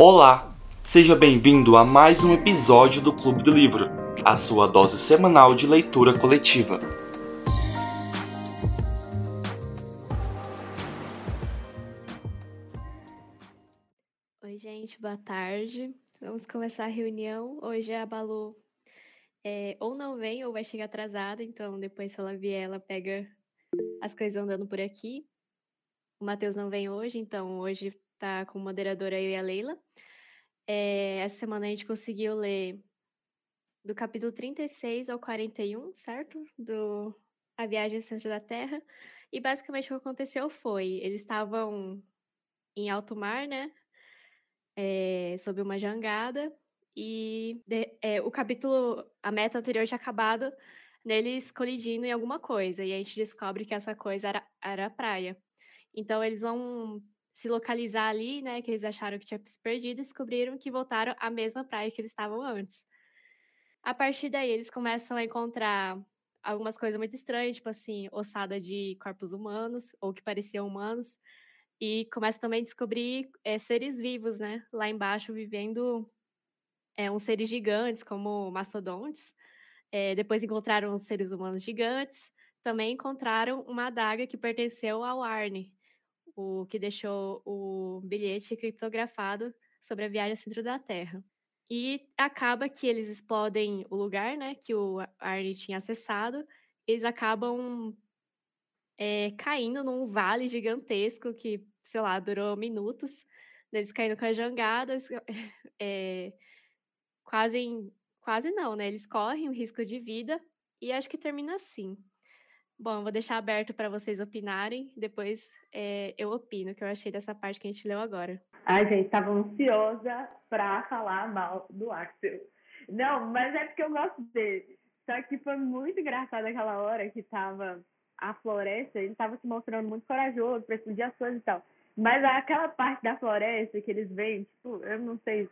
Olá, seja bem-vindo a mais um episódio do Clube do Livro, a sua dose semanal de leitura coletiva. Oi, gente, boa tarde. Vamos começar a reunião. Hoje a Balu é, ou não vem ou vai chegar atrasada, então depois, se ela vier, ela pega as coisas andando por aqui. O Matheus não vem hoje, então hoje tá com moderadora eu e a Leila. É, essa semana a gente conseguiu ler do capítulo 36 ao 41, certo? Do A Viagem ao Centro da Terra. E basicamente o que aconteceu foi: eles estavam em alto mar, né? É, sob uma jangada. E de, é, o capítulo, a meta anterior tinha acabado neles colidindo em alguma coisa. E a gente descobre que essa coisa era, era a praia. Então eles vão se localizar ali, né? Que eles acharam que tinha se perdido descobriram que voltaram à mesma praia que eles estavam antes. A partir daí, eles começam a encontrar algumas coisas muito estranhas, tipo assim, ossada de corpos humanos, ou que pareciam humanos, e começam também a descobrir é, seres vivos, né? Lá embaixo, vivendo é, uns seres gigantes, como mastodontes. É, depois encontraram os seres humanos gigantes. Também encontraram uma adaga que pertenceu ao Arne, o que deixou o bilhete criptografado sobre a viagem ao centro da Terra. E acaba que eles explodem o lugar, né, que o Arne tinha acessado. Eles acabam é, caindo num vale gigantesco que, sei lá, durou minutos. Eles caindo com as jangadas, é, quase, quase não, né? Eles correm o risco de vida e acho que termina assim. Bom, vou deixar aberto para vocês opinarem, depois é, eu opino o que eu achei dessa parte que a gente leu agora. Ai, gente, estava ansiosa para falar mal do Axel. Não, mas é porque eu gosto dele. Só que foi muito engraçado aquela hora que tava a floresta, ele tava se mostrando muito corajoso para explodir as coisas e tal. Mas aquela parte da floresta que eles veem, tipo, eu não sei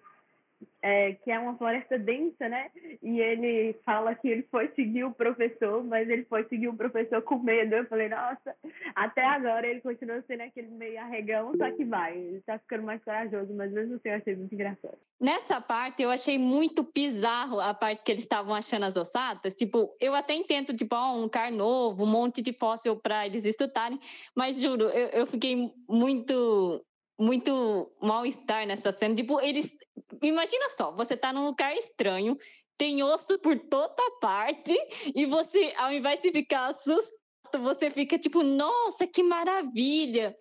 é, que é uma floresta densa, né? E ele fala que ele foi seguir o professor, mas ele foi seguir o professor com medo. Eu falei, nossa, até agora ele continua sendo aquele meio arregão, só que vai, ele tá ficando mais corajoso, mas mesmo assim eu achei muito engraçado. Nessa parte eu achei muito bizarro a parte que eles estavam achando as ossadas. Tipo, eu até entendo, tipo, oh, um car novo, um monte de fóssil para eles estudarem, mas juro, eu, eu fiquei muito muito mal-estar nessa cena. Tipo, eles. Imagina só, você tá num lugar estranho, tem osso por toda parte, e você, ao invés de ficar assustado, você fica tipo, nossa, que maravilha!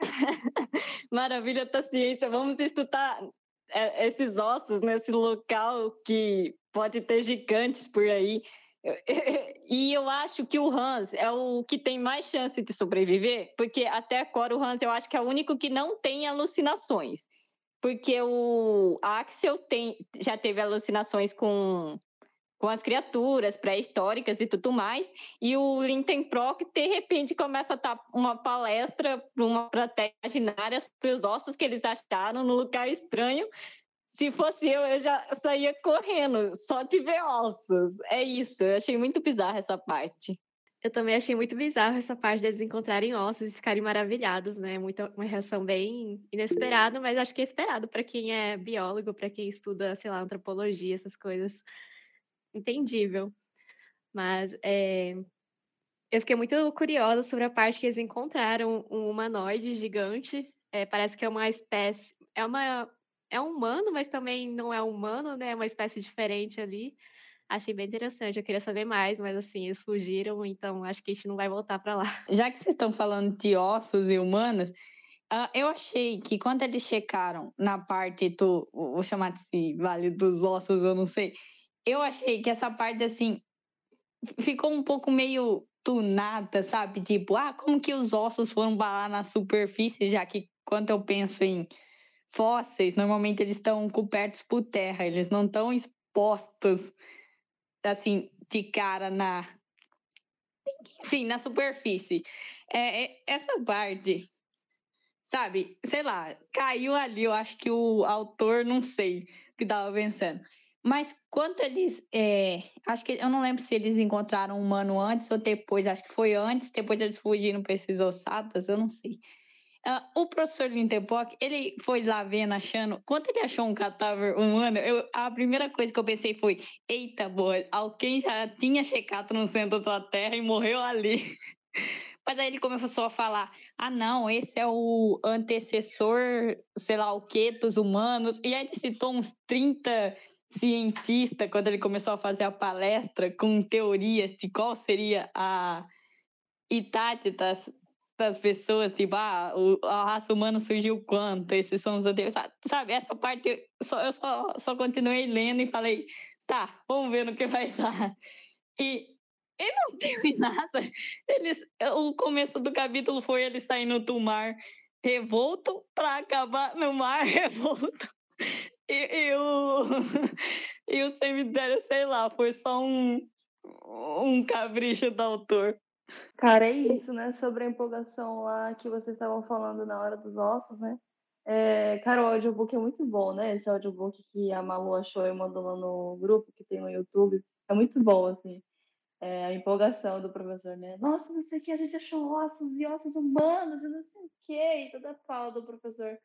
maravilha da ciência, vamos estudar é, esses ossos nesse local que pode ter gigantes por aí. E eu acho que o Hans é o que tem mais chance de sobreviver, porque até agora o Hans eu acho que é o único que não tem alucinações. Porque o Axel tem, já teve alucinações com, com as criaturas pré-históricas e tudo mais, e o Lindenbrock, de repente, começa a dar uma palestra para uma plateia imaginária sobre os ossos que eles acharam no lugar estranho, se fosse eu, eu já saía correndo, só de ver ossos. É isso, eu achei muito bizarra essa parte. Eu também achei muito bizarro essa parte deles encontrarem ossos e ficarem maravilhados, né? Muita, uma reação bem inesperada, mas acho que é esperado para quem é biólogo, para quem estuda, sei lá, antropologia, essas coisas. Entendível. Mas é, eu fiquei muito curiosa sobre a parte que eles encontraram um humanoide gigante. É, parece que é uma espécie. É uma é humano, mas também não é humano, né? É uma espécie diferente ali. Achei bem interessante. Eu queria saber mais, mas assim, eles fugiram, então acho que a gente não vai voltar para lá. Já que vocês estão falando de ossos e humanos, uh, eu achei que quando eles checaram na parte do, vou chamar de Vale dos Ossos, eu não sei, eu achei que essa parte assim ficou um pouco meio tunada, sabe? Tipo, ah, como que os ossos foram balar na superfície, já que quando eu penso em fósseis, normalmente eles estão cobertos por terra, eles não estão expostos assim de cara na enfim, na superfície. É, é, essa parte, sabe, sei lá, caiu ali, eu acho que o autor, não sei, que estava pensando. Mas quando eles. É, acho que eu não lembro se eles encontraram um humano antes ou depois. Acho que foi antes, depois eles fugiram para esses ossadas, eu não sei. Uh, o professor Lindepock, ele foi lá vendo, achando. Quando ele achou um cadáver humano, eu, a primeira coisa que eu pensei foi: eita, boa, alguém já tinha checado no centro da Terra e morreu ali. Mas aí ele começou a falar: ah, não, esse é o antecessor, sei lá o quê, dos humanos. E aí ele citou uns 30 cientistas quando ele começou a fazer a palestra com teorias de qual seria a idade das pessoas, tipo, ah, o, a raça humana surgiu quanto, esses são os antecessores. Sabe, essa parte eu só, eu só, só continuei lendo e falei: tá, vamos ver no que vai dar. E e não teve nada. Eles, o começo do capítulo foi ele saindo do mar revolto para acabar no mar revolto. E, e, o, e o cemitério, sei lá, foi só um, um capricho do autor. Cara, é isso, né? Sobre a empolgação lá que vocês estavam falando na hora dos ossos, né? É, cara, o audiobook é muito bom, né? Esse audiobook que a Malu achou e mandou lá no grupo que tem no YouTube. É muito bom, assim é, a empolgação do professor, né? Nossa, não sei o que, a gente achou ossos e ossos humanos e não sei o que, e toda a fala do professor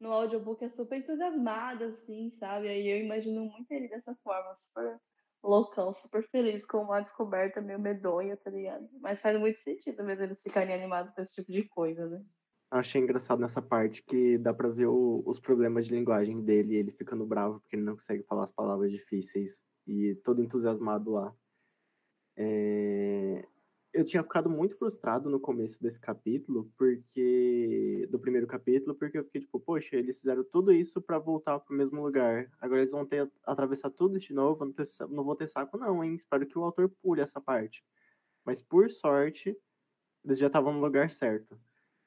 no audiobook é super entusiasmada, assim, sabe? Aí eu imagino muito ele dessa forma, super loucão, super feliz com uma descoberta meio medonha, tá ligado? Mas faz muito sentido mesmo eles ficarem animados com esse tipo de coisa, né? Achei engraçado nessa parte que dá pra ver o, os problemas de linguagem dele, ele ficando bravo porque ele não consegue falar as palavras difíceis e todo entusiasmado lá. É... Eu tinha ficado muito frustrado no começo desse capítulo, porque do primeiro capítulo, porque eu fiquei tipo, poxa, eles fizeram tudo isso para voltar pro mesmo lugar. Agora eles vão ter atravessar tudo de novo, não, ter, não vou ter saco não, hein? Espero que o autor pule essa parte. Mas por sorte, eles já estavam no lugar certo.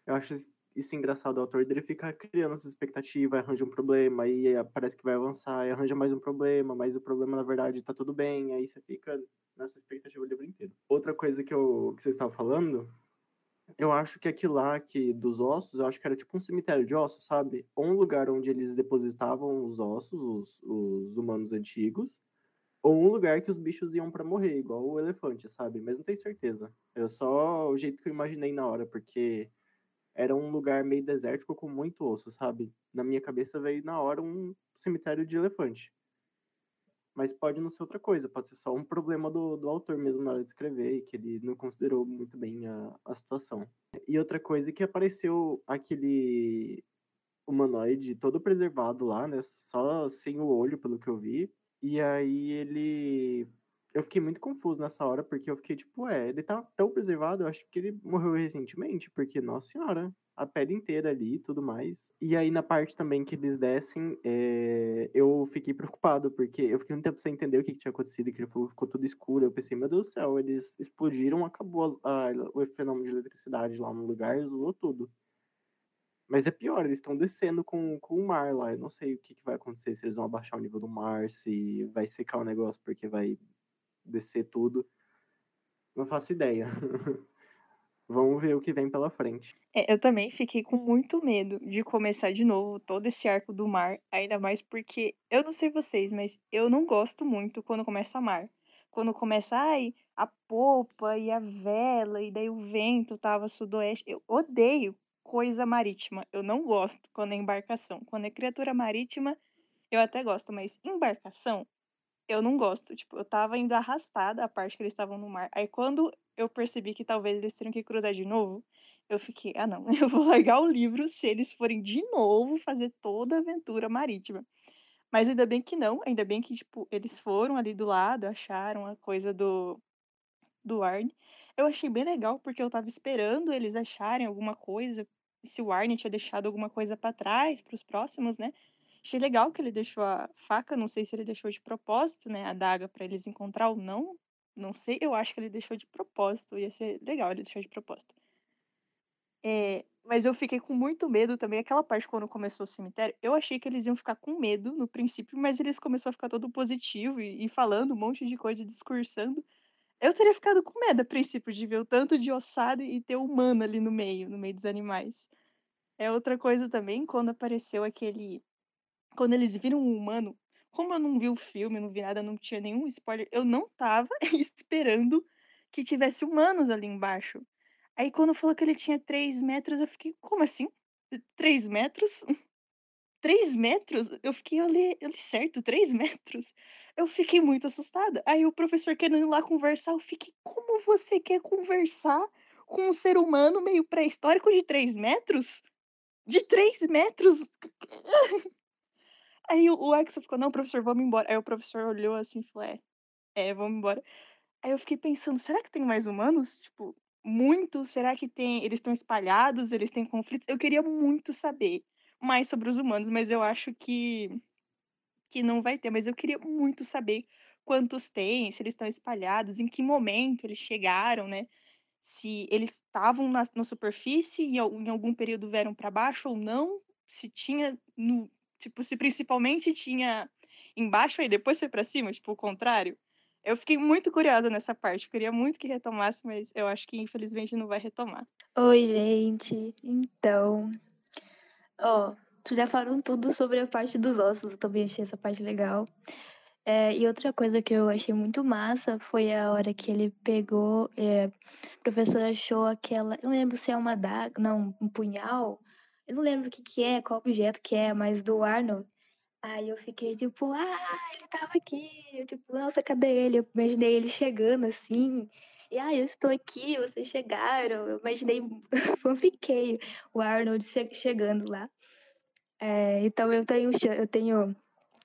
Eu acho isso engraçado, o autor dele fica criando essa expectativa, arranja um problema, aí parece que vai avançar, e arranja mais um problema, mas o problema, na verdade, tá tudo bem, aí você fica nessa expectativa o livro inteiro. Outra coisa que, eu, que vocês estavam falando, eu acho que aquilo lá que, dos ossos, eu acho que era tipo um cemitério de ossos, sabe? Ou um lugar onde eles depositavam os ossos, os, os humanos antigos, ou um lugar que os bichos iam para morrer, igual o elefante, sabe? Mas não tenho certeza. É só o jeito que eu imaginei na hora, porque era um lugar meio desértico com muito osso, sabe? Na minha cabeça veio na hora um cemitério de elefante. Mas pode não ser outra coisa, pode ser só um problema do, do autor mesmo na hora de escrever, e que ele não considerou muito bem a, a situação. E outra coisa é que apareceu aquele humanoide todo preservado lá, né? Só sem o olho, pelo que eu vi. E aí ele eu fiquei muito confuso nessa hora, porque eu fiquei tipo, é, ele tá tão preservado, eu acho que ele morreu recentemente, porque, nossa senhora, a pele inteira ali e tudo mais. E aí, na parte também que eles descem, é, eu fiquei preocupado, porque eu fiquei um tempo sem entender o que, que tinha acontecido, que ele falou ficou tudo escuro. Eu pensei, meu Deus do céu, eles explodiram, acabou a, a, o fenômeno de eletricidade lá no lugar, zoou tudo. Mas é pior, eles estão descendo com, com o mar lá. Eu não sei o que, que vai acontecer, se eles vão abaixar o nível do mar, se vai secar o negócio porque vai descer tudo. Não faço ideia. Vamos ver o que vem pela frente. É, eu também fiquei com muito medo de começar de novo todo esse arco do mar, ainda mais porque eu não sei vocês, mas eu não gosto muito quando começa a mar. Quando começa, ai, a popa e a vela, e daí o vento tava sudoeste. Eu odeio coisa marítima. Eu não gosto quando é embarcação. Quando é criatura marítima, eu até gosto, mas embarcação, eu não gosto. Tipo, eu tava indo arrastada a parte que eles estavam no mar. Aí quando eu percebi que talvez eles teriam que cruzar de novo, eu fiquei, ah não, eu vou largar o livro se eles forem de novo fazer toda a aventura marítima. Mas ainda bem que não, ainda bem que, tipo, eles foram ali do lado, acharam a coisa do, do Arne. Eu achei bem legal, porque eu tava esperando eles acharem alguma coisa, se o Arne tinha deixado alguma coisa para trás, para os próximos, né? Achei legal que ele deixou a faca, não sei se ele deixou de propósito, né, a daga para eles encontrar ou não. Não sei, eu acho que ele deixou de propósito, ia ser legal ele deixou de propósito. É, mas eu fiquei com muito medo também. Aquela parte quando começou o cemitério, eu achei que eles iam ficar com medo no princípio, mas eles começaram a ficar todo positivo e, e falando um monte de coisa, discursando. Eu teria ficado com medo a princípio de ver o tanto de ossada e ter humano ali no meio, no meio dos animais. É outra coisa também, quando apareceu aquele quando eles viram um humano, como eu não vi o filme, não vi nada, não tinha nenhum spoiler, eu não tava esperando que tivesse humanos ali embaixo. Aí quando falou que ele tinha 3 metros, eu fiquei, como assim? Três metros? Três metros? Eu fiquei, eu li, certo, três metros? Eu fiquei muito assustada. Aí o professor querendo ir lá conversar, eu fiquei, como você quer conversar com um ser humano meio pré-histórico de três metros? De três metros? Aí o, o Axel ficou, não, professor, vamos embora. Aí o professor olhou assim e falou, é, é, vamos embora. Aí eu fiquei pensando, será que tem mais humanos? Tipo, muitos? Será que tem. Eles estão espalhados? Eles têm conflitos? Eu queria muito saber mais sobre os humanos, mas eu acho que que não vai ter. Mas eu queria muito saber quantos tem, se eles estão espalhados, em que momento eles chegaram, né? Se eles estavam na, na superfície e em algum período vieram para baixo ou não, se tinha no, tipo, se principalmente tinha embaixo e depois foi para cima, tipo, o contrário. Eu fiquei muito curiosa nessa parte. Queria muito que retomasse, mas eu acho que infelizmente não vai retomar. Oi, gente. Então, ó, tu já falaram tudo sobre a parte dos ossos. Eu também achei essa parte legal. É, e outra coisa que eu achei muito massa foi a hora que ele pegou, é, a achou aquela, eu não lembro se é uma daga, não, um punhal. Eu não lembro o que que é, qual objeto que é, mas do Arnold. Aí eu fiquei tipo, ah, ele tava aqui. Eu, tipo, nossa, cadê ele? Eu imaginei ele chegando assim. E ah, eu estou aqui, vocês chegaram. Eu imaginei, fanfiquei o Arnold chegando lá. É, então eu tenho, eu tenho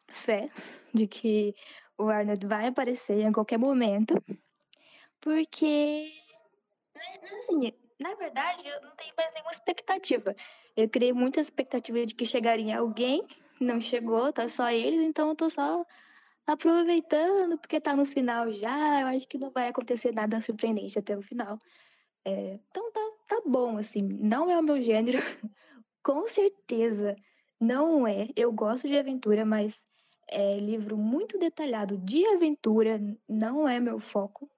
fé de que o Arnold vai aparecer em qualquer momento. Porque, né, assim, na verdade, eu não tenho mais nenhuma expectativa. Eu criei muita expectativa de que chegaria alguém não chegou, tá só eles, então eu tô só aproveitando, porque tá no final já, eu acho que não vai acontecer nada surpreendente até o final. É, então tá, tá bom, assim, não é o meu gênero, com certeza não é. Eu gosto de aventura, mas é livro muito detalhado de aventura não é meu foco.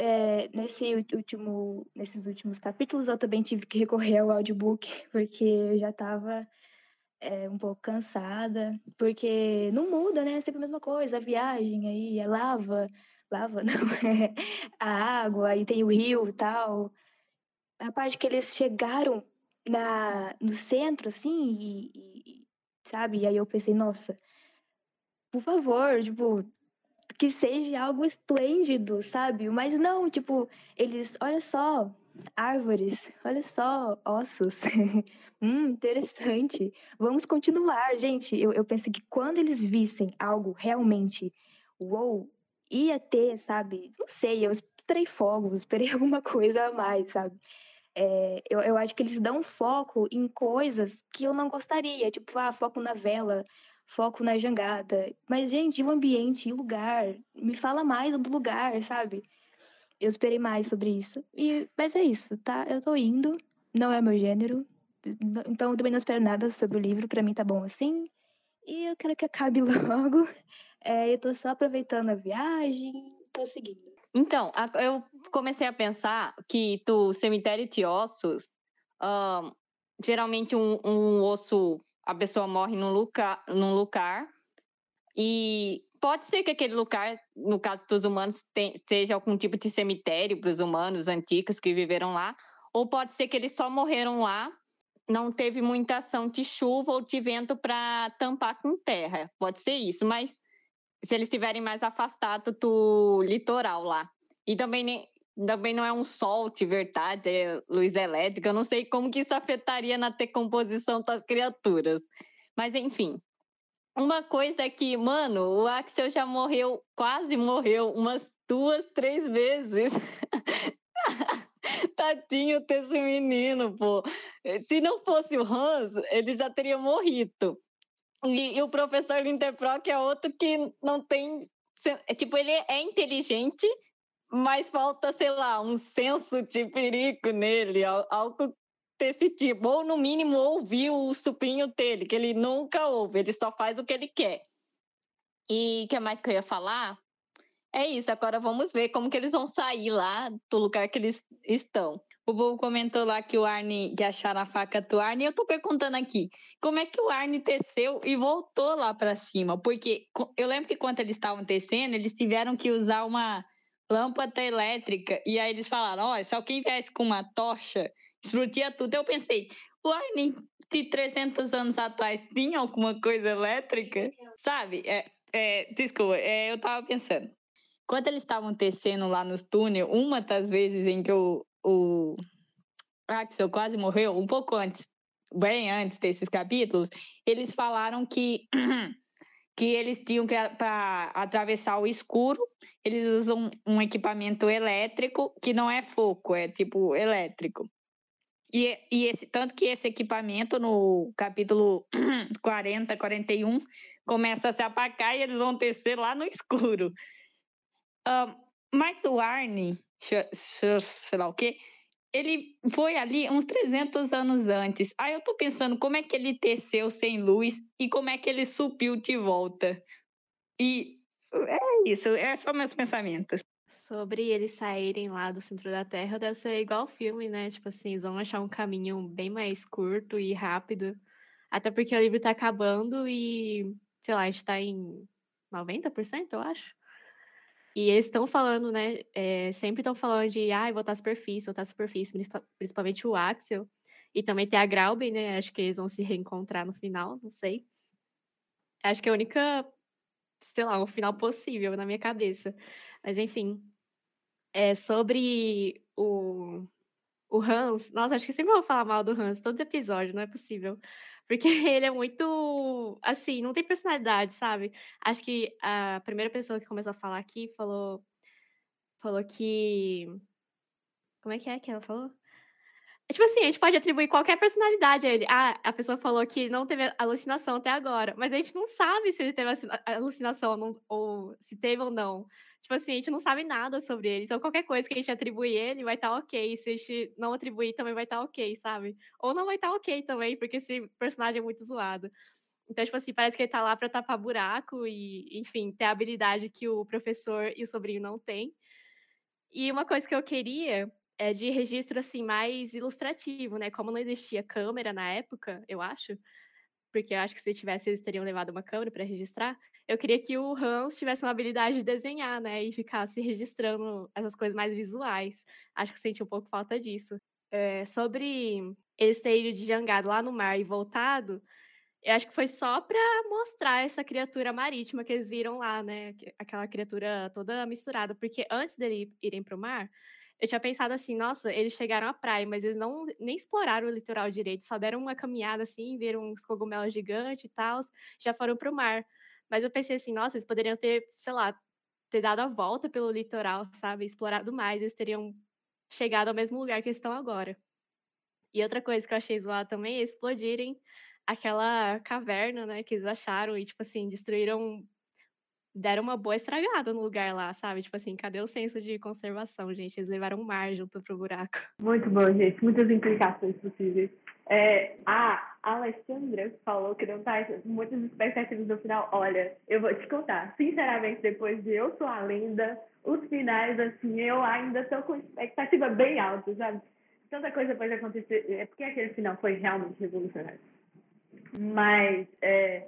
É, nesse último, nesses últimos capítulos eu também tive que recorrer ao audiobook, porque eu já estava é, um pouco cansada, porque não muda, né? É sempre a mesma coisa, a viagem aí, é lava, lava não, é a água, aí tem o rio e tal. A parte que eles chegaram na, no centro, assim, e, e, sabe? E aí eu pensei, nossa, por favor, tipo, que seja algo esplêndido, sabe? Mas não, tipo, eles, olha só, árvores, olha só, ossos. hum, interessante. Vamos continuar, gente. Eu, eu penso que quando eles vissem algo realmente, uou, ia ter, sabe? Não sei, eu esperei fogo, esperei alguma coisa a mais, sabe? É, eu, eu acho que eles dão foco em coisas que eu não gostaria, tipo, ah, foco na vela, foco na jangada. Mas, gente, o ambiente, o lugar, me fala mais do lugar, sabe? Eu esperei mais sobre isso. E, mas é isso, tá? Eu tô indo, não é meu gênero. Então eu também não espero nada sobre o livro, para mim tá bom assim. E eu quero que acabe logo. É, eu tô só aproveitando a viagem, tô seguindo. Então, eu comecei a pensar que do cemitério de ossos, um, geralmente um, um osso, a pessoa morre num lugar, num lugar e pode ser que aquele lugar, no caso dos humanos, tem, seja algum tipo de cemitério para os humanos antigos que viveram lá, ou pode ser que eles só morreram lá, não teve muita ação de chuva ou de vento para tampar com terra. Pode ser isso, mas se eles estiverem mais afastados do litoral lá. E também, também não é um sol de verdade, é luz elétrica. Eu não sei como que isso afetaria na decomposição das criaturas. Mas, enfim, uma coisa é que, mano, o Axel já morreu, quase morreu, umas duas, três vezes. Tadinho desse menino, pô. Se não fosse o Hans, ele já teria morrido. E, e o professor Lindeprock é outro que não tem. Tipo, ele é inteligente, mas falta, sei lá, um senso de perigo nele, algo desse tipo, ou no mínimo ouvir o supinho dele, que ele nunca ouve, ele só faz o que ele quer. E o que mais que eu ia falar? É isso, agora vamos ver como que eles vão sair lá do lugar que eles estão. O Bobo comentou lá que o Arne, que acharam a faca do Arne, eu tô perguntando aqui, como é que o Arne desceu e voltou lá para cima? Porque eu lembro que quando eles estavam descendo, eles tiveram que usar uma lâmpada elétrica, e aí eles falaram, olha, se alguém viesse com uma tocha, explodia tudo. Eu pensei, o Arne se 300 anos atrás tinha alguma coisa elétrica, sabe? É, é, desculpa, é, eu tava pensando. Quando eles estavam tecendo lá nos túneis, uma das vezes em que o, o Axel quase morreu, um pouco antes, bem antes desses capítulos, eles falaram que que eles tinham que para atravessar o escuro, eles usam um equipamento elétrico que não é foco, é tipo elétrico. E, e esse, tanto que esse equipamento, no capítulo 40, 41, começa a se apagar e eles vão descer lá no escuro. Uh, mas o Arne, sei lá o quê, ele foi ali uns 300 anos antes. Aí eu tô pensando como é que ele teceu sem luz e como é que ele subiu de volta. E é isso, é só meus pensamentos. Sobre eles saírem lá do centro da Terra, deve ser igual filme, né? Tipo assim, eles vão achar um caminho bem mais curto e rápido. Até porque o livro tá acabando e, sei lá, a gente tá em 90%, eu acho. E eles estão falando, né? É, sempre estão falando de, ah, voltar à superfície, voltar à superfície, principalmente o Axel. E também tem a Grauben, né? Acho que eles vão se reencontrar no final, não sei. Acho que é a única, sei lá, um final possível na minha cabeça. Mas enfim, é sobre o, o Hans. Nossa, acho que sempre vou falar mal do Hans todos os episódios, não é possível. Porque ele é muito. Assim, não tem personalidade, sabe? Acho que a primeira pessoa que começou a falar aqui falou. Falou que. Como é que é que ela falou? Tipo assim, a gente pode atribuir qualquer personalidade a ele. Ah, a pessoa falou que não teve alucinação até agora, mas a gente não sabe se ele teve alucinação ou se teve ou não. Tipo assim, a gente não sabe nada sobre ele. Então, qualquer coisa que a gente atribuir ele vai estar tá ok. Se a gente não atribuir, também vai estar tá ok, sabe? Ou não vai estar tá ok também, porque esse personagem é muito zoado. Então, tipo assim, parece que ele tá lá pra tapar buraco e, enfim, ter a habilidade que o professor e o sobrinho não têm. E uma coisa que eu queria é de registro assim mais ilustrativo, né? Como não existia câmera na época, eu acho, porque eu acho que se tivesse eles teriam levado uma câmera para registrar. Eu queria que o Hans tivesse uma habilidade de desenhar, né? E ficasse registrando essas coisas mais visuais. Acho que senti um pouco falta disso. É, sobre eles terem de jangado lá no mar e voltado, eu acho que foi só para mostrar essa criatura marítima que eles viram lá, né? Aquela criatura toda misturada. Porque antes dele irem para o mar, eu tinha pensado assim, nossa, eles chegaram à praia, mas eles não nem exploraram o litoral direito, só deram uma caminhada assim, viram uns cogumelos gigantes e tal, já foram para o mar. Mas eu pensei assim, nossa, eles poderiam ter, sei lá, ter dado a volta pelo litoral, sabe? Explorado mais, eles teriam chegado ao mesmo lugar que estão agora. E outra coisa que eu achei zoada também é explodirem aquela caverna, né, que eles acharam e, tipo assim, destruíram deram uma boa estragada no lugar lá, sabe? Tipo assim, cadê o senso de conservação, gente? Eles levaram um mar junto pro buraco. Muito bom, gente. Muitas implicações possíveis. É, a Alessandra falou que não tá muitas expectativas no final. Olha, eu vou te contar. Sinceramente, depois de Eu Sou a Lenda, os finais, assim, eu ainda tô com expectativa bem alta, sabe? Tanta coisa pode acontecer. É porque aquele final foi realmente revolucionário. Mas, é,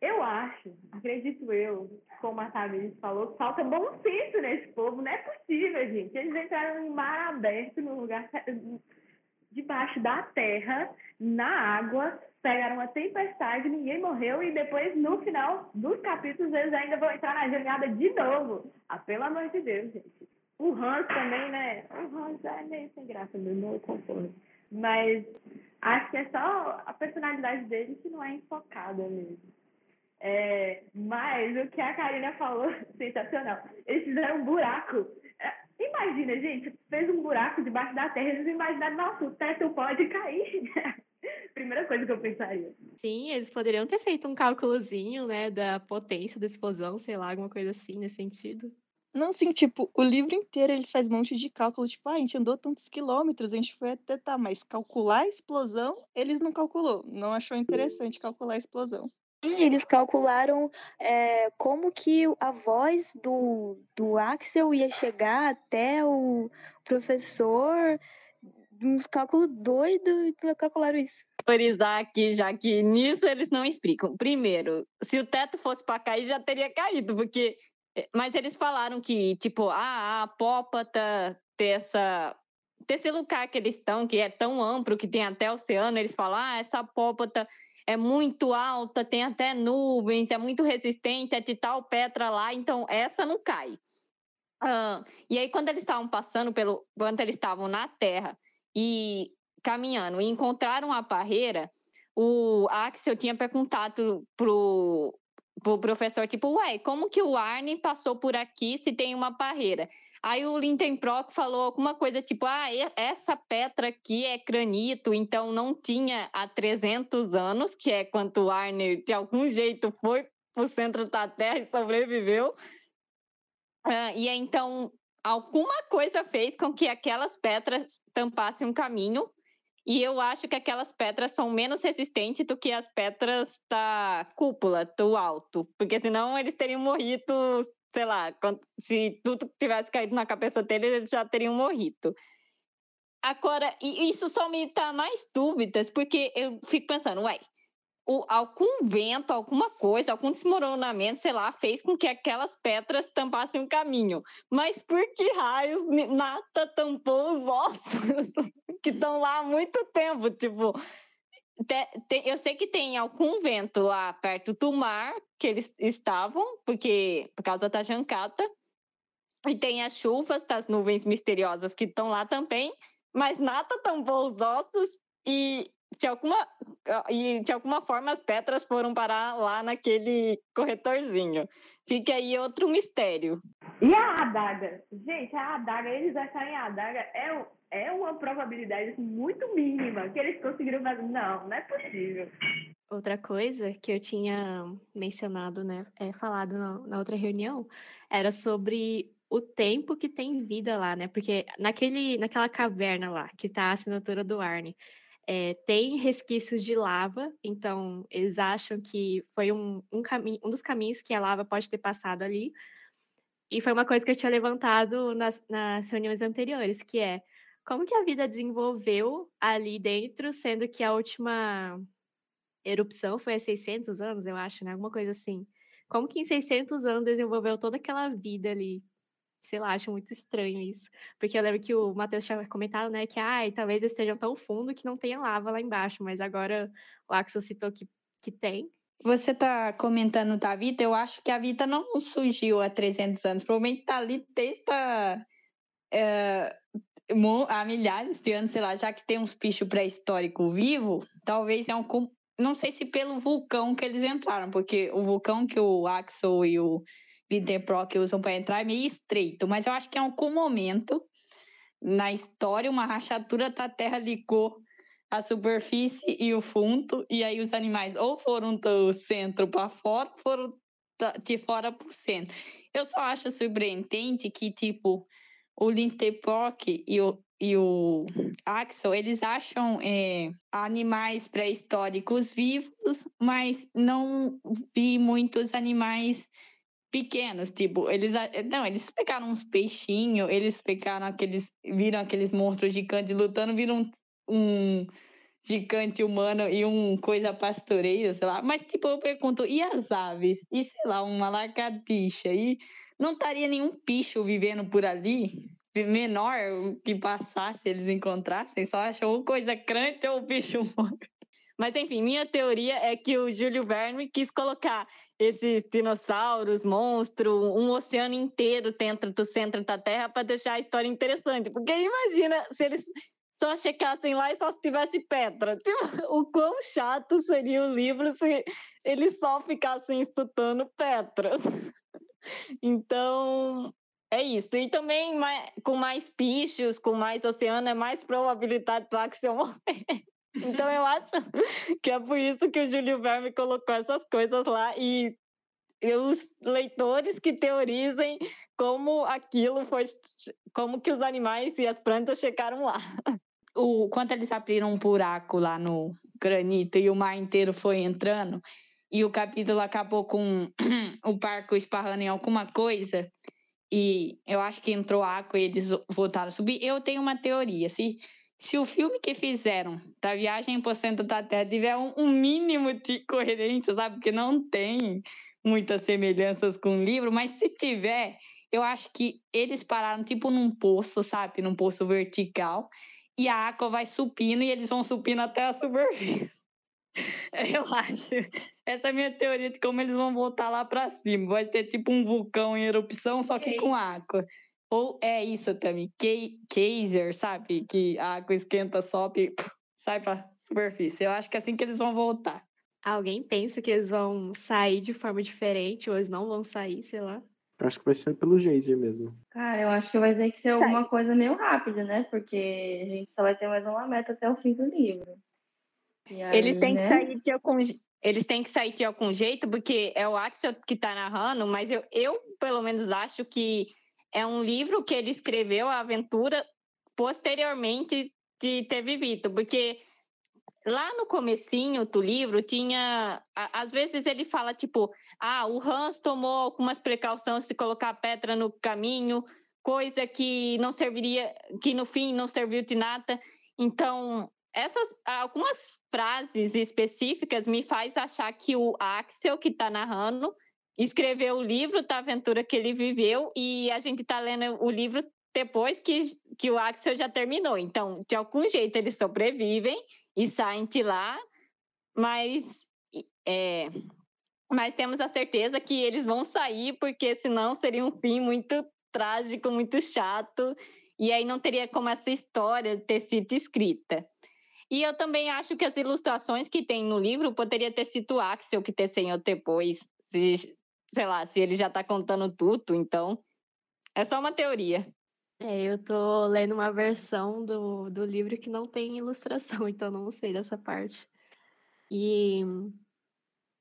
eu acho, acredito eu, como a Tamiris falou, falta bom senso nesse povo. Não é possível, gente. Eles entraram em mar aberto, no lugar debaixo da terra, na água, pegaram uma tempestade, ninguém morreu, e depois, no final dos capítulos, eles ainda vão entrar na jangada de novo. Ah, pelo amor de Deus, gente. O Hans também, né? O Hans é meio sem graça mesmo, eu concordo. Mas acho que é só a personalidade dele que não é enfocada mesmo. É, mas o que a Karina falou, sensacional. Eles fizeram um buraco. É, imagina, gente, fez um buraco debaixo da terra, eles imaginaram, nossa, o teto pode cair. Primeira coisa que eu pensaria. Sim, eles poderiam ter feito um cálculozinho, né, da potência da explosão, sei lá, alguma coisa assim nesse sentido. Não, sim, tipo, o livro inteiro eles fazem um monte de cálculo, tipo, ah, a gente andou tantos quilômetros, a gente foi até tá, mas calcular a explosão, eles não calculou, não achou interessante calcular a explosão. Sim, eles calcularam é, como que a voz do, do Axel ia chegar até o professor. Uns cálculos doidos, calcularam isso. Frisar aqui, já que nisso eles não explicam. Primeiro, se o teto fosse para cair, já teria caído, porque. Eh, mas eles falaram que, tipo, ah, a apópata ter essa lugar que eles estão, que é tão amplo, que tem até oceano, eles falam, ah, essa apópata é muito alta, tem até nuvens, é muito resistente, é de tal pedra lá, então essa não cai. E aí, quando eles estavam passando pelo. Quando eles estavam na Terra e caminhando e encontraram a barreira, o Axel tinha perguntado pro, pro professor, tipo, ué, como que o Arne passou por aqui se tem uma barreira? Aí o Lindenbrock falou alguma coisa tipo, ah, essa pedra aqui é granito, então não tinha há 300 anos, que é quando o Arne de algum jeito foi para o centro da Terra e sobreviveu. Uh, e então alguma coisa fez com que aquelas pedras tampassem um caminho. E eu acho que aquelas pedras são menos resistentes do que as pedras da cúpula, do alto. Porque senão eles teriam morrido, sei lá, se tudo tivesse caído na cabeça deles, eles já teriam morrido. Agora, isso só me dá mais dúvidas, porque eu fico pensando, uai, o, algum vento, alguma coisa, algum desmoronamento, sei lá, fez com que aquelas pedras tampassem o caminho. Mas por que raios nada tampou os ossos que estão lá há muito tempo? Tipo, te, te, eu sei que tem algum vento lá perto do mar que eles estavam, porque por causa da jancata. E tem as chuvas das nuvens misteriosas que estão lá também, mas nada tampou os ossos e de alguma, e de alguma forma as pedras foram parar lá naquele corretorzinho. Fica aí outro mistério. E a adaga? Gente, a adaga, eles acharem a adaga é, é uma probabilidade assim, muito mínima que eles conseguiram fazer. Não, não é possível. Outra coisa que eu tinha mencionado, né, é, falado na, na outra reunião, era sobre o tempo que tem vida lá, né? Porque naquele, naquela caverna lá, que tá a assinatura do Arne, é, tem resquícios de lava, então eles acham que foi um, um, caminho, um dos caminhos que a lava pode ter passado ali. E foi uma coisa que eu tinha levantado nas, nas reuniões anteriores, que é como que a vida desenvolveu ali dentro, sendo que a última erupção foi há 600 anos, eu acho, né? Alguma coisa assim. Como que em 600 anos desenvolveu toda aquela vida ali? Sei lá, acho muito estranho isso. Porque eu lembro que o Matheus tinha comentado, né, que ai, talvez estejam tão fundo que não tenha lava lá embaixo, mas agora o Axel citou que, que tem. Você tá comentando da Vita, eu acho que a Vita não surgiu há 300 anos, provavelmente tá ali desde é, há milhares de anos, sei lá, já que tem uns bichos pré-históricos vivos, talvez é um não sei se pelo vulcão que eles entraram, porque o vulcão que o Axel e o Pro que usam para entrar é meio estreito, mas eu acho que em algum momento na história uma rachadura da terra ligou a superfície e o fundo, e aí os animais ou foram do centro para fora, foram de fora para o centro. Eu só acho surpreendente que, tipo, o Linteprock e o, e o Axel, eles acham é, animais pré-históricos vivos, mas não vi muitos animais pequenos, tipo, eles não, eles pegaram uns peixinhos, eles pegaram aqueles, viram aqueles monstros gigantes lutando, viram um, um gigante humano e um coisa pastoreia, sei lá. Mas tipo, eu pergunto, e as aves? E sei lá, uma lagartixa? E não estaria nenhum bicho vivendo por ali? Menor que passasse, eles encontrassem, só acham coisa grande ou bicho morto. Mas enfim, minha teoria é que o Júlio Verne quis colocar esses dinossauros, monstro, um oceano inteiro dentro do centro da Terra para deixar a história interessante. Porque imagina se eles só checassem lá e só tivesse pedra. Tipo, o quão chato seria o livro se eles só ficassem estudando pedras. Então, é isso. E também com mais bichos, com mais oceano, é mais probabilidade do Axel morrer. Então eu acho que é por isso que o Júlio Verne colocou essas coisas lá e os leitores que teorizem como aquilo foi, como que os animais e as plantas chegaram lá. O, quando eles abriram um buraco lá no granito e o mar inteiro foi entrando, e o capítulo acabou com o barco esparrando em alguma coisa, e eu acho que entrou água e eles voltaram a subir. Eu tenho uma teoria, se se o filme que fizeram da Viagem por Centro da Terra tiver um, um, mínimo de coerência, sabe? Porque não tem. muitas semelhanças com o livro, mas se tiver, eu acho que eles pararam tipo num poço, sabe? Num poço vertical, e a água vai subindo e eles vão subindo até a superfície. Eu acho. Essa é a minha teoria de como eles vão voltar lá para cima. Vai ter tipo um vulcão em erupção, só que com água. Ou é isso também, Kaiser, sabe? Que a água esquenta, sobe, sai pra superfície. Eu acho que é assim que eles vão voltar. Alguém pensa que eles vão sair de forma diferente ou eles não vão sair, sei lá? Eu acho que vai ser pelo Geyser mesmo. Cara, eu acho que vai ter que ser alguma coisa meio rápida, né? Porque a gente só vai ter mais uma meta até o fim do livro. Aí, eles têm né? que sair de algum eles têm que sair de algum jeito, porque é o Axel que tá narrando, mas eu, eu pelo menos acho que é um livro que ele escreveu a aventura posteriormente de ter vivido, porque lá no comecinho do livro tinha, às vezes ele fala tipo, ah, o Hans tomou algumas precauções de colocar pedra no caminho, coisa que não serviria, que no fim não serviu de nada. Então, essas algumas frases específicas me faz achar que o Axel que está narrando escreveu o livro da aventura que ele viveu e a gente está lendo o livro depois que, que o Axel já terminou. Então, de algum jeito, eles sobrevivem e saem de lá, mas, é, mas temos a certeza que eles vão sair, porque senão seria um fim muito trágico, muito chato, e aí não teria como essa história ter sido escrita. E eu também acho que as ilustrações que tem no livro poderia ter sido o Axel que desenhou depois, se, sei lá, se ele já está contando tudo, então é só uma teoria. É, eu tô lendo uma versão do, do livro que não tem ilustração, então não sei dessa parte. E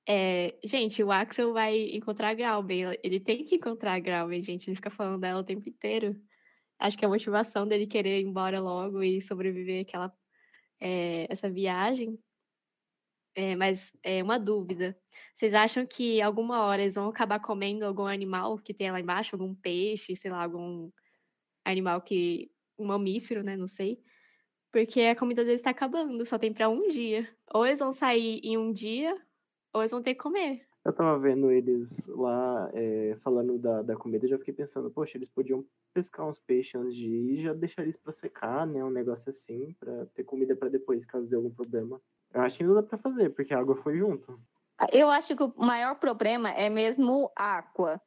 é, gente, o Axel vai encontrar a Grauben. Ele tem que encontrar a Grauben, gente. Ele fica falando dela o tempo inteiro. Acho que é a motivação dele querer ir embora logo e sobreviver aquela é, essa viagem é, mas é uma dúvida. Vocês acham que alguma hora eles vão acabar comendo algum animal que tem lá embaixo, algum peixe, sei lá, algum animal que. um mamífero, né? Não sei. Porque a comida deles está acabando, só tem para um dia. Ou eles vão sair em um dia, ou eles vão ter que comer. Eu tava vendo eles lá é, falando da, da comida e já fiquei pensando, poxa, eles podiam pescar uns peixes antes de ir já deixar eles pra secar, né? Um negócio assim, pra ter comida para depois, caso dê algum problema. Eu acho que ainda dá para fazer, porque a água foi junto. Eu acho que o maior problema é mesmo água.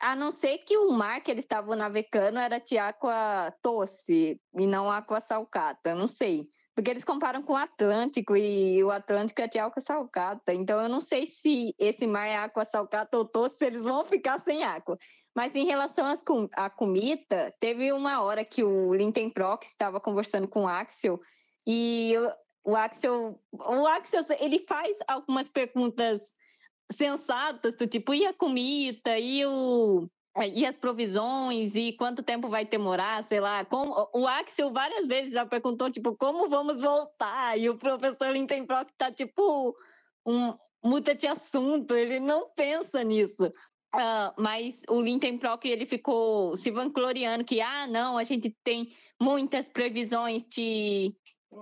A não ser que o mar que eles estavam navegando era de água doce e não água salgada, não sei. Porque eles comparam com o Atlântico e o Atlântico é de água salgada. Então eu não sei se esse mar é água salgada ou doce, se eles vão ficar sem água. Mas em relação às com à comida, teve uma hora que o Linton Prox estava conversando com o Axel e o Axel, o Axel, ele faz algumas perguntas sensatas, do tipo, e a comida, e o e as provisões, e quanto tempo vai demorar, sei lá. Como, o Axel várias vezes já perguntou, tipo, como vamos voltar? E o professor Lindenbrock tá, tipo, um, muda de assunto, ele não pensa nisso. Uh, mas o Lindenbrock, ele ficou se vangloriando que, ah, não, a gente tem muitas previsões de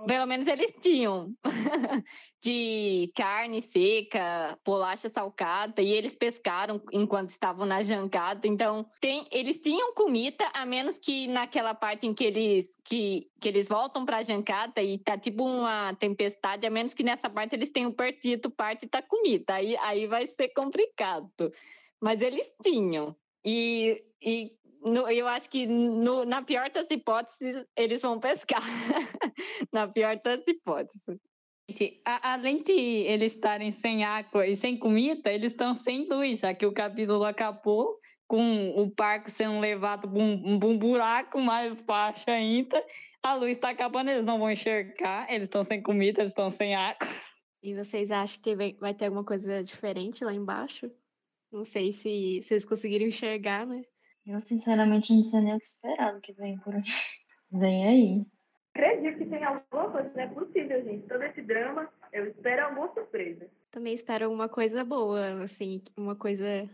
pelo menos eles tinham de carne seca, bolacha salgada, e eles pescaram enquanto estavam na jangada. Então, tem, eles tinham comida, a menos que naquela parte em que eles, que, que eles voltam para a jangada e tá tipo uma tempestade, a menos que nessa parte eles tenham perdido parte da comida. Aí, aí vai ser complicado. Mas eles tinham. E, e no, eu acho que no, na pior das hipóteses, eles vão pescar. na pior das hipóteses. Além de eles estarem sem água e sem comida, eles estão sem luz, já que o capítulo acabou com o parque sendo levado para um, um, buraco mais baixo ainda. A luz está acabando, eles não vão enxergar, eles estão sem comida, eles estão sem água. E vocês acham que vai ter alguma coisa diferente lá embaixo? Não sei se, se eles conseguiram enxergar, né? Eu, sinceramente, não sei nem o que esperar do que vem por aí. Vem aí. Acredito que tem alguma coisa, não é possível, gente. Todo esse drama, eu espero alguma surpresa. Também espero alguma coisa boa, assim, uma coisa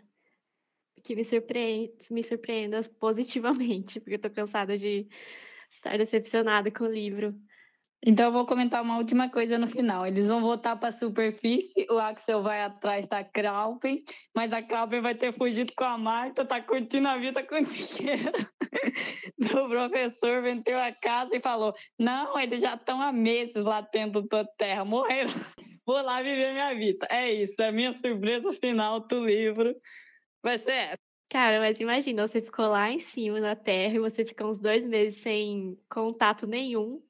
que me surpreenda, me surpreenda positivamente, porque eu tô cansada de estar decepcionada com o livro. Então eu vou comentar uma última coisa no final. Eles vão voltar para a superfície, o Axel vai atrás da Kraupen, mas a Kraupen vai ter fugido com a Marta, tá curtindo a vida com o dinheiro. o professor vendeu a casa e falou: Não, eles já estão há meses lá dentro da terra, morreram. Vou lá viver minha vida. É isso, é a minha surpresa final do livro. Vai ser essa. Cara, mas imagina, você ficou lá em cima na Terra e você ficou uns dois meses sem contato nenhum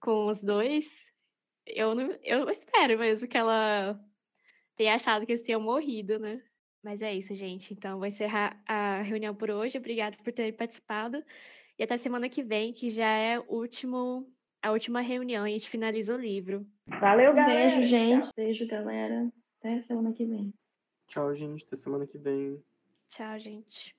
com os dois. Eu não, eu espero mesmo que ela tenha achado que eles tinham morrido, né? Mas é isso, gente. Então, vou encerrar a reunião por hoje. Obrigada por terem participado. E até semana que vem, que já é último, a última reunião e a gente finaliza o livro. Valeu, galera. Beijo, gente. Beijo, galera. Até semana que vem. Tchau, gente. Até semana que vem. Tchau, gente.